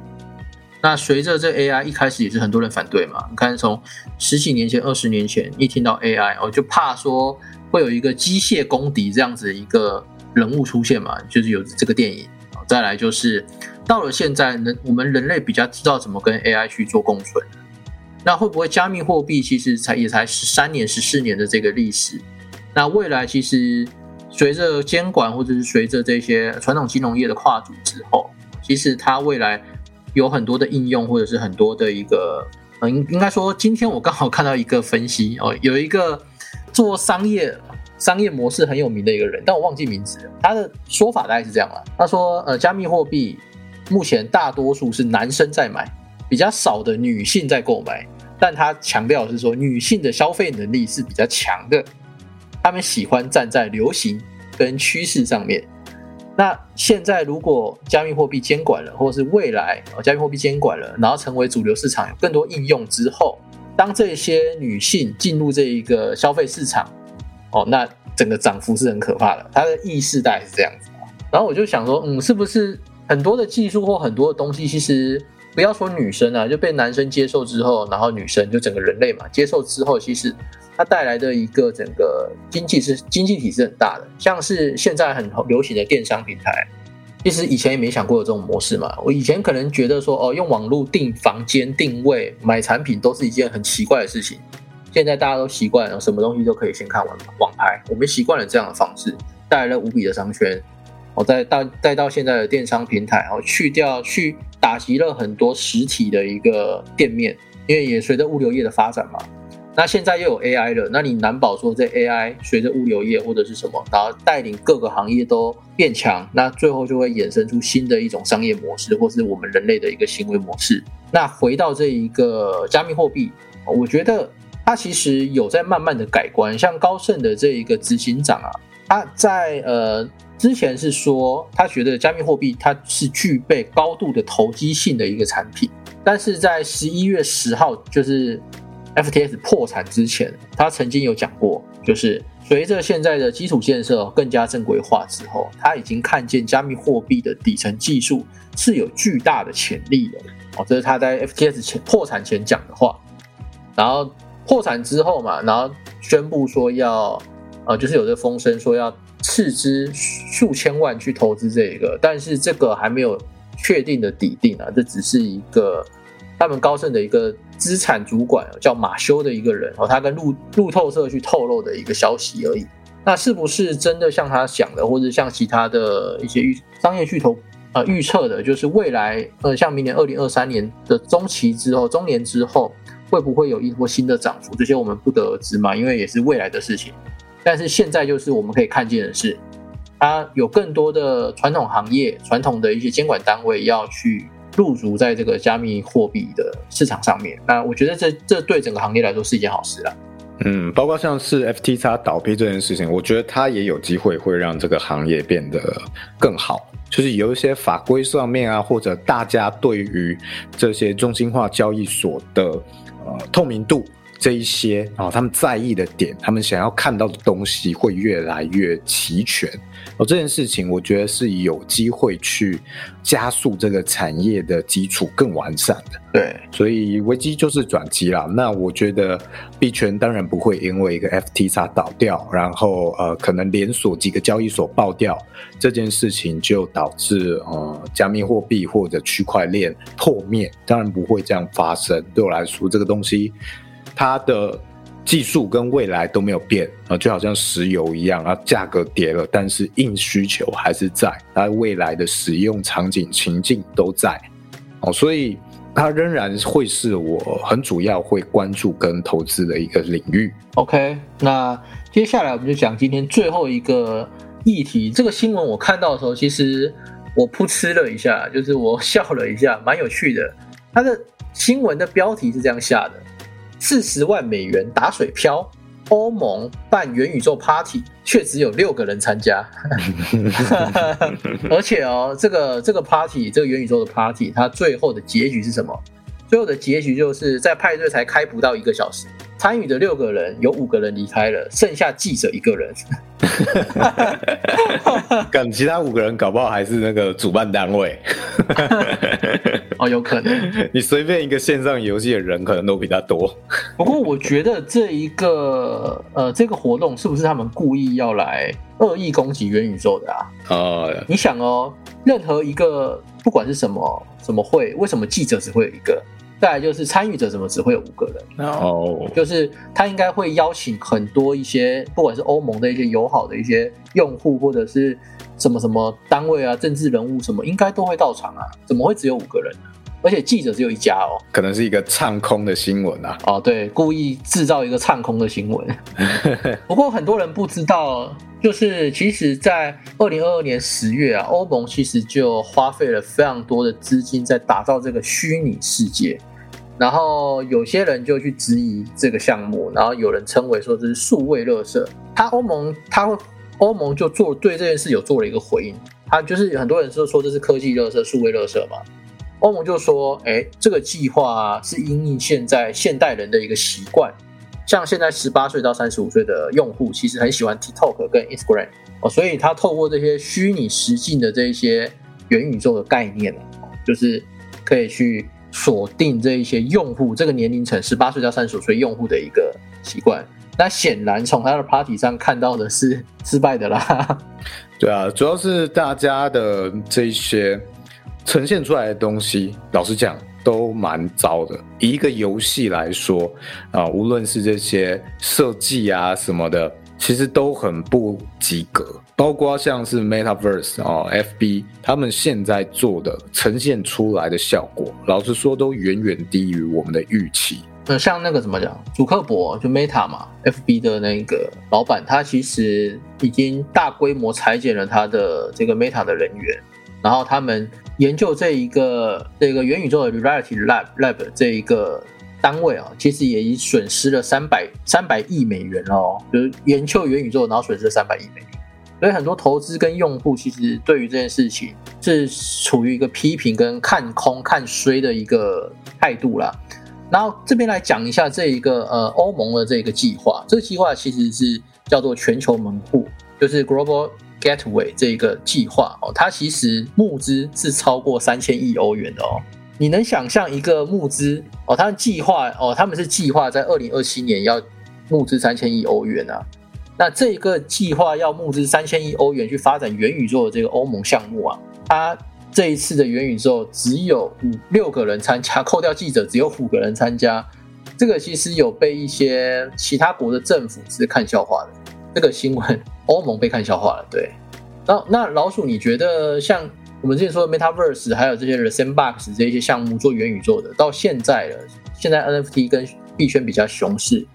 那随着这 AI 一开始也是很多人反对嘛，你看从十几年前、二十年前一听到 AI，我就怕说会有一个机械公敌这样子一个人物出现嘛，就是有这个电影。再来就是到了现在，人我们人类比较知道怎么跟 AI 去做共存。那会不会加密货币其实才也才十三年、十四年的这个历史？那未来其实随着监管或者是随着这些传统金融业的跨足之后，其实它未来有很多的应用，或者是很多的一个，嗯，应应该说，今天我刚好看到一个分析哦，有一个做商业商业模式很有名的一个人，但我忘记名字了。他的说法大概是这样了，他说，呃，加密货币目前大多数是男生在买，比较少的女性在购买，但他强调是说，女性的消费能力是比较强的。他们喜欢站在流行跟趋势上面。那现在如果加密货币监管了，或者是未来加密货币监管了，然后成为主流市场，有更多应用之后，当这些女性进入这一个消费市场，哦，那整个涨幅是很可怕的。它的意识大概是这样子。然后我就想说，嗯，是不是很多的技术或很多的东西，其实不要说女生啊，就被男生接受之后，然后女生就整个人类嘛接受之后，其实。它带来的一个整个经济是经济体是很大的，像是现在很流行的电商平台，其实以前也没想过有这种模式嘛。我以前可能觉得说，哦，用网络订房间、定位、买产品都是一件很奇怪的事情。现在大家都习惯了，什么东西都可以先看网网拍，我们习惯了这样的方式，带来了无比的商圈。我再到再到现在的电商平台，哦，去掉去打击了很多实体的一个店面，因为也随着物流业的发展嘛。那现在又有 AI 了，那你难保说这 AI 随着物流业或者是什么，然后带领各个行业都变强，那最后就会衍生出新的一种商业模式，或是我们人类的一个行为模式。那回到这一个加密货币，我觉得它其实有在慢慢的改观。像高盛的这一个执行长啊，他在呃之前是说，他觉得加密货币它是具备高度的投机性的一个产品，但是在十一月十号就是。FTS 破产之前，他曾经有讲过，就是随着现在的基础建设更加正规化之后，他已经看见加密货币的底层技术是有巨大的潜力的。哦，这是他在 FTS 前破产前讲的话。然后破产之后嘛，然后宣布说要，呃，就是有这风声说要斥资数千万去投资这个，但是这个还没有确定的底定啊，这只是一个他们高盛的一个。资产主管叫马修的一个人哦，他跟路路透社去透露的一个消息而已。那是不是真的像他想的，或者像其他的一些预商业巨头呃预测的，就是未来呃像明年二零二三年的中期之后、中年之后，会不会有一波新的涨幅？这些我们不得而知嘛，因为也是未来的事情。但是现在就是我们可以看见的是，它有更多的传统行业、传统的一些监管单位要去。入足在这个加密货币的市场上面，那我觉得这这对整个行业来说是一件好事啦。嗯，包括像是 FTX 倒闭这件事情，我觉得它也有机会会让这个行业变得更好，就是有一些法规上面啊，或者大家对于这些中心化交易所的呃透明度。这一些啊，他们在意的点，他们想要看到的东西会越来越齐全。哦，这件事情我觉得是有机会去加速这个产业的基础更完善的。对，所以危机就是转机啦。那我觉得币圈当然不会因为一个 FTX 倒掉，然后呃，可能连锁几个交易所爆掉这件事情就导致呃加密货币或者区块链破灭，当然不会这样发生。对我来说，这个东西。它的技术跟未来都没有变啊，就好像石油一样啊，价格跌了，但是硬需求还是在，它未来的使用场景情境都在哦，所以它仍然会是我很主要会关注跟投资的一个领域。OK，那接下来我们就讲今天最后一个议题。这个新闻我看到的时候，其实我噗嗤了一下，就是我笑了一下，蛮有趣的。它的新闻的标题是这样下的。四十万美元打水漂，欧盟办元宇宙 party 却只有六个人参加，而且哦，这个这个 party 这个元宇宙的 party，它最后的结局是什么？最后的结局就是在派对才开不到一个小时。参与的六个人有五个人离开了，剩下记者一个人。跟其他五个人搞不好还是那个主办单位。哦，有可能。你随便一个线上游戏的人可能都比他多。不过我觉得这一个呃，这个活动是不是他们故意要来恶意攻击元宇宙的啊？哦，你想哦，任何一个不管是什么什么会，为什么记者只会有一个？再来就是参与者怎么只会有五个人？哦，就是他应该会邀请很多一些，不管是欧盟的一些友好的一些用户，或者是什么什么单位啊、政治人物什么，应该都会到场啊。怎么会只有五个人呢？而且记者只有一家哦，可能是一个唱空的新闻啊。哦，对，故意制造一个唱空的新闻。不过很多人不知道，就是其实，在二零二二年十月啊，欧盟其实就花费了非常多的资金在打造这个虚拟世界。然后有些人就去质疑这个项目，然后有人称为说这是数位垃圾。他欧盟他欧盟就做对这件事有做了一个回应，他就是很多人说说这是科技垃圾、数位垃圾嘛。欧盟就说，哎，这个计划是因应现在现代人的一个习惯，像现在十八岁到三十五岁的用户，其实很喜欢 TikTok 跟 Instagram 哦，所以他透过这些虚拟实境的这一些元宇宙的概念就是可以去锁定这一些用户这个年龄层十八岁到三十五岁用户的一个习惯。那显然从他的 Party 上看到的是 失败的啦。对啊，主要是大家的这一些。呈现出来的东西，老实讲都蛮糟的。以一个游戏来说，啊，无论是这些设计啊什么的，其实都很不及格。包括像是 Metaverse 哦，FB 他们现在做的呈现出来的效果，老实说都远远低于我们的预期。呃，像那个怎么讲，主克伯就 Meta 嘛，FB 的那个老板，他其实已经大规模裁减了他的这个 Meta 的人员。然后他们研究这一个这个元宇宙的 Reality Lab Lab 这一个单位啊，其实也已损失了三百三百亿美元哦，就是研究元宇宙，然后损失了三百亿美元。所以很多投资跟用户其实对于这件事情是处于一个批评跟看空看衰的一个态度啦。然后这边来讲一下这一个呃欧盟的这个计划，这个计划其实是叫做全球门户，就是 Global。Gateway 这个计划哦，它其实募资是超过三千亿欧元的哦。你能想象一个募资哦，它的计划哦，他们是计划在二零二七年要募资三千亿欧元啊。那这个计划要募资三千亿欧元去发展元宇宙的这个欧盟项目啊，它这一次的元宇宙只有五六个人参加，扣掉记者只有五个人参加，这个其实有被一些其他国的政府是看笑话的。这个新闻，欧盟被看笑话了。对，那那老鼠，你觉得像我们之前说的 Metaverse，还有这些 The Sandbox 这些项目做元宇宙的，到现在了，现在 NFT 跟币圈比较熊市，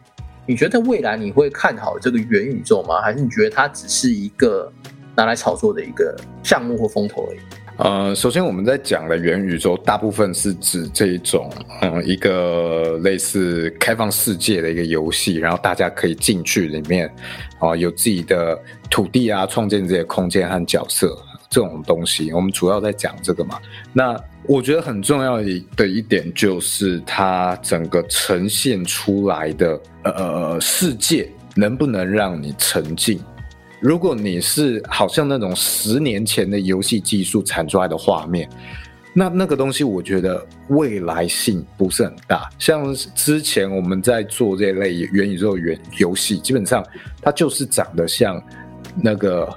你觉得未来你会看好这个元宇宙吗？还是你觉得它只是一个拿来炒作的一个项目或风投而已？呃，首先我们在讲的元宇宙，大部分是指这一种，嗯，一个类似开放世界的一个游戏，然后大家可以进去里面，啊，有自己的土地啊，创建这些空间和角色这种东西。我们主要在讲这个嘛。那我觉得很重要的一点就是它整个呈现出来的呃世界能不能让你沉浸。如果你是好像那种十年前的游戏技术产出来的画面，那那个东西我觉得未来性不是很大。像之前我们在做这类元宇宙元游戏，基本上它就是长得像那个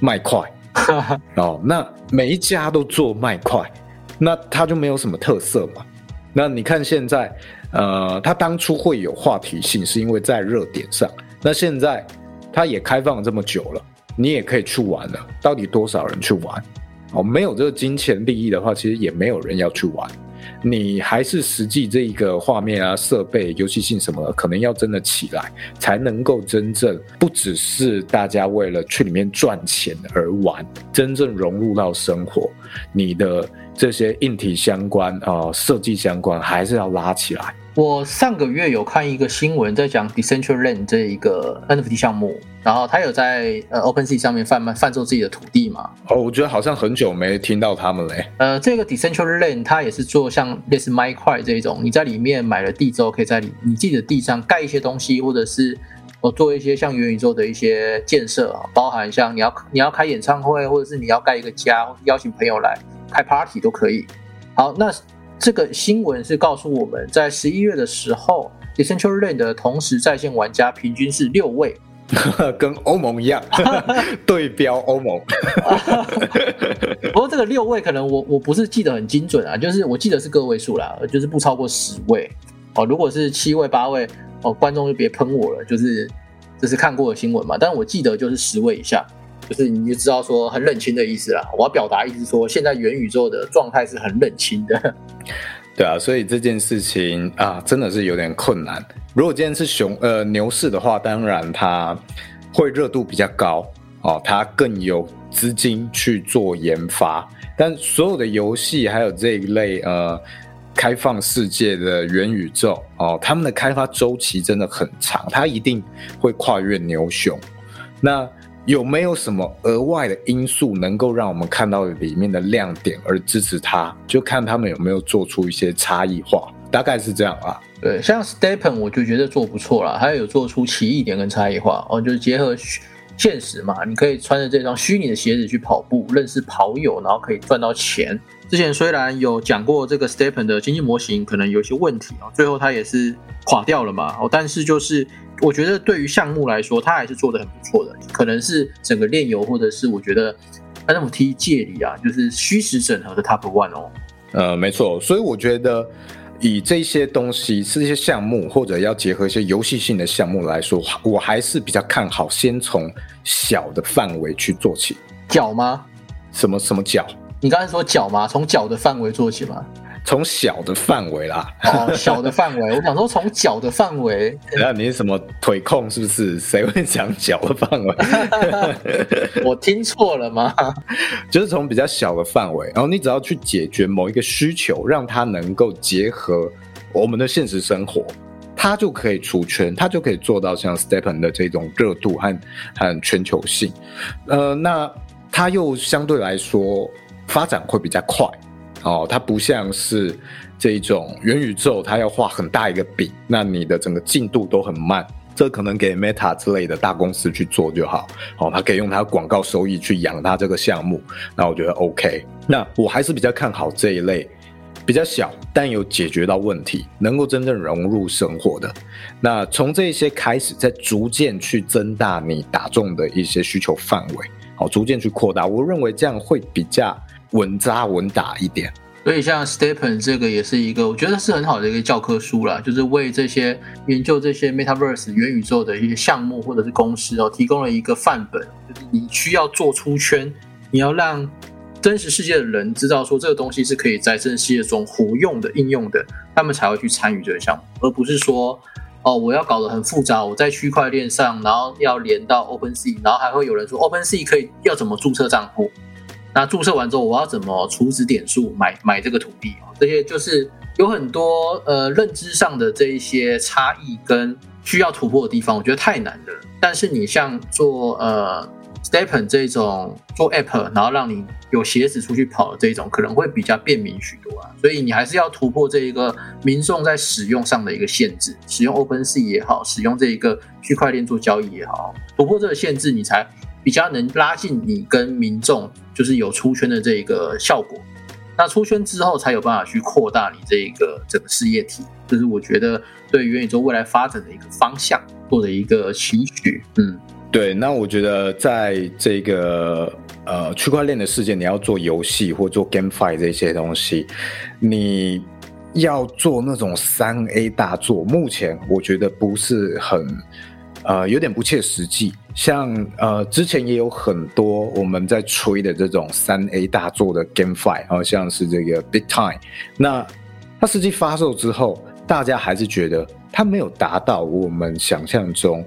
麦块 哦。那每一家都做麦块，那它就没有什么特色嘛。那你看现在，呃，它当初会有话题性，是因为在热点上。那现在。它也开放了这么久了，你也可以去玩了。到底多少人去玩？哦，没有这个金钱利益的话，其实也没有人要去玩。你还是实际这一个画面啊、设备、游戏性什么，可能要真的起来，才能够真正不只是大家为了去里面赚钱而玩，真正融入到生活。你的这些硬体相关啊、设计相关，还是要拉起来。我上个月有看一个新闻，在讲 Decentraland 这一个 NFT 项目，然后他有在呃 OpenSea 上面贩卖贩售自己的土地嘛？哦，我觉得好像很久没听到他们嘞。呃，这个 Decentraland 它也是做像类似 My 块这种，你在里面买了地之后，可以在里你自己的地上盖一些东西，或者是我做一些像元宇宙的一些建设啊，包含像你要你要开演唱会，或者是你要盖一个家，邀请朋友来开 Party 都可以。好，那。这个新闻是告诉我们在十一月的时候，Decentraland 的同时在线玩家平均是六位，跟欧盟一样，对标欧盟。不过这个六位可能我我不是记得很精准啊，就是我记得是个位数啦，就是不超过十位哦。如果是七位八位哦，观众就别喷我了，就是这是看过的新闻嘛。但是我记得就是十位以下，就是你就知道说很冷清的意思啦。我要表达意思说，现在元宇宙的状态是很冷清的。对啊，所以这件事情啊，真的是有点困难。如果今天是熊呃牛市的话，当然它会热度比较高哦，它更有资金去做研发。但所有的游戏还有这一类呃开放世界的元宇宙哦，他们的开发周期真的很长，它一定会跨越牛熊。那有没有什么额外的因素能够让我们看到里面的亮点而支持它？就看他们有没有做出一些差异化，大概是这样啊。对，像 Stepen 我就觉得做不错了，还有做出奇异点跟差异化哦，就是结合现实嘛，你可以穿着这双虚拟的鞋子去跑步，认识跑友，然后可以赚到钱。之前虽然有讲过这个 Stepen 的经济模型可能有一些问题啊，最后它也是垮掉了嘛。哦，但是就是我觉得对于项目来说，它还是做的很不错的。可能是整个炼油，或者是我觉得 NFT 界里啊，就是虚实整合的 Top One 哦。呃，没错，所以我觉得以这些东西是一些项目，或者要结合一些游戏性的项目来说，我还是比较看好先从小的范围去做起。脚吗？什么什么脚？你刚才说脚吗？从脚的范围做起吗？从小的范围啦，哦，小的范围。我想说从脚的范围。那你是什么腿控是不是？谁会讲脚的范围？我听错了吗？就是从比较小的范围，然后你只要去解决某一个需求，让它能够结合我们的现实生活，它就可以出圈，它就可以做到像 Stepen 的这种热度和和全球性。呃，那它又相对来说。发展会比较快，哦，它不像是这种元宇宙，它要画很大一个饼，那你的整个进度都很慢，这可能给 Meta 之类的大公司去做就好，哦，它可以用它广告收益去养它这个项目，那我觉得 OK。那我还是比较看好这一类比较小但有解决到问题，能够真正融入生活的。那从这些开始，再逐渐去增大你打中的一些需求范围，好，逐渐去扩大，我认为这样会比较。稳扎稳打一点，所以像 Stepen 这个也是一个，我觉得是很好的一个教科书啦，就是为这些研究这些 Metaverse 元宇宙的一些项目或者是公司哦，提供了一个范本，就是你需要做出圈，你要让真实世界的人知道说这个东西是可以在真实世界中活用的、应用的，他们才会去参与这个项目，而不是说哦，我要搞得很复杂，我在区块链上，然后要连到 OpenSea，然后还会有人说 OpenSea 可以要怎么注册账户。那注册完之后，我要怎么储值点数买买这个土地啊？这些就是有很多呃认知上的这一些差异跟需要突破的地方，我觉得太难了。但是你像做呃 Stepn 这种做 App，然后让你有鞋子出去跑的这种，可能会比较便民许多啊。所以你还是要突破这一个民众在使用上的一个限制，使用 OpenSea 也好，使用这一个区块链做交易也好，突破这个限制，你才。比较能拉近你跟民众，就是有出圈的这一个效果。那出圈之后，才有办法去扩大你这一个整个事业体。就是我觉得对元宇宙未来发展的一个方向，或者一个期许。嗯，对。那我觉得在这个呃区块链的世界，你要做游戏或做 GameFi 这些东西，你要做那种三 A 大作，目前我觉得不是很。呃，有点不切实际。像呃，之前也有很多我们在吹的这种三 A 大作的 GameFi，好像是这个 Big Time。那它实际发售之后，大家还是觉得它没有达到我们想象中，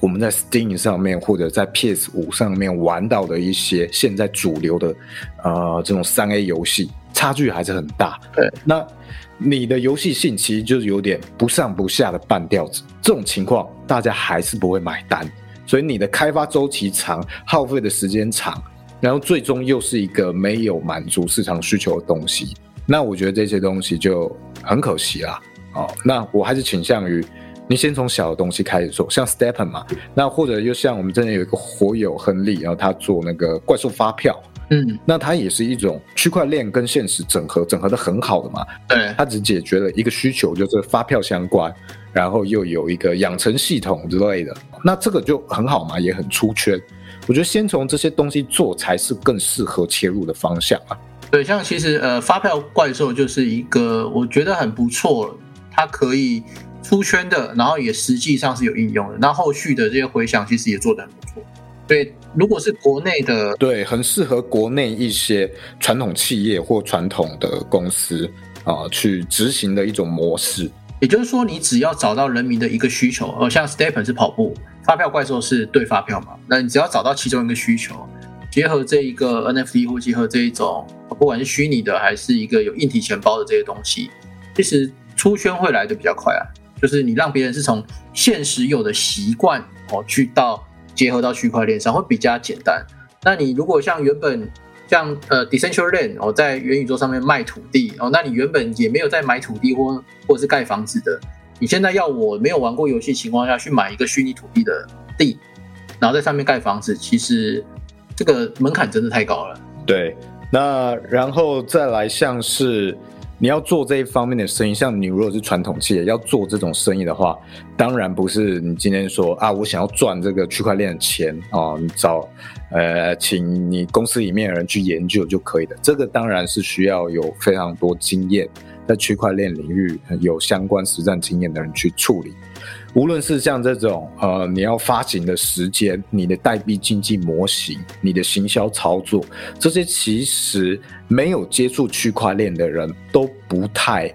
我们在 Steam 上面或者在 PS 五上面玩到的一些现在主流的呃这种三 A 游戏，差距还是很大。对，那。你的游戏性其实就是有点不上不下的半吊子，这种情况大家还是不会买单，所以你的开发周期长，耗费的时间长，然后最终又是一个没有满足市场需求的东西，那我觉得这些东西就很可惜啦。哦，那我还是倾向于你先从小的东西开始做，像 Stepen 嘛，那或者又像我们这边有一个火友亨利，然后他做那个怪兽发票。嗯，那它也是一种区块链跟现实整合，整合的很好的嘛。对，它只解决了一个需求，就是发票相关，然后又有一个养成系统之类的，那这个就很好嘛，也很出圈。我觉得先从这些东西做，才是更适合切入的方向啊。对，像其实呃，发票怪兽就是一个我觉得很不错，它可以出圈的，然后也实际上是有应用的，那后续的这些回响其实也做得很不错。对，如果是国内的，对，很适合国内一些传统企业或传统的公司啊去执行的一种模式。也就是说，你只要找到人民的一个需求，呃，像 Stepen 是跑步，发票怪兽是对发票嘛，那你只要找到其中一个需求，结合这一个 NFT 或结合这一种，不管是虚拟的还是一个有硬体钱包的这些东西，其实出圈会来的比较快啊。就是你让别人是从现实有的习惯哦，去到结合到区块链上会比较简单。那你如果像原本像呃 Decentraland 哦，在元宇宙上面卖土地哦，那你原本也没有在买土地或或者是盖房子的，你现在要我没有玩过游戏情况下去买一个虚拟土地的地，然后在上面盖房子，其实这个门槛真的太高了。对，那然后再来像是。你要做这一方面的生意，像你如果是传统企业要做这种生意的话，当然不是你今天说啊，我想要赚这个区块链的钱哦，你找呃，请你公司里面的人去研究就可以的。这个当然是需要有非常多经验，在区块链领域有相关实战经验的人去处理。无论是像这种呃，你要发行的时间、你的代币经济模型、你的行销操作，这些其实没有接触区块链的人都不太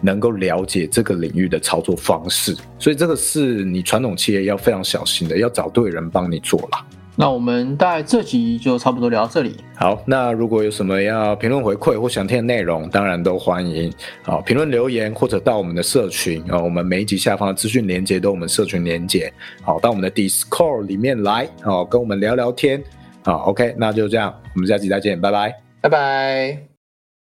能够了解这个领域的操作方式，所以这个是你传统企业要非常小心的，要找对人帮你做了。那我们大概这集就差不多聊到这里。好，那如果有什么要评论回馈或想听的内容，当然都欢迎啊评论留言或者到我们的社群啊，我们每一集下方的资讯连接都我们社群连接，好到我们的 Discord 里面来哦，跟我们聊聊天好。OK，那就这样，我们下期再见，拜拜，拜拜。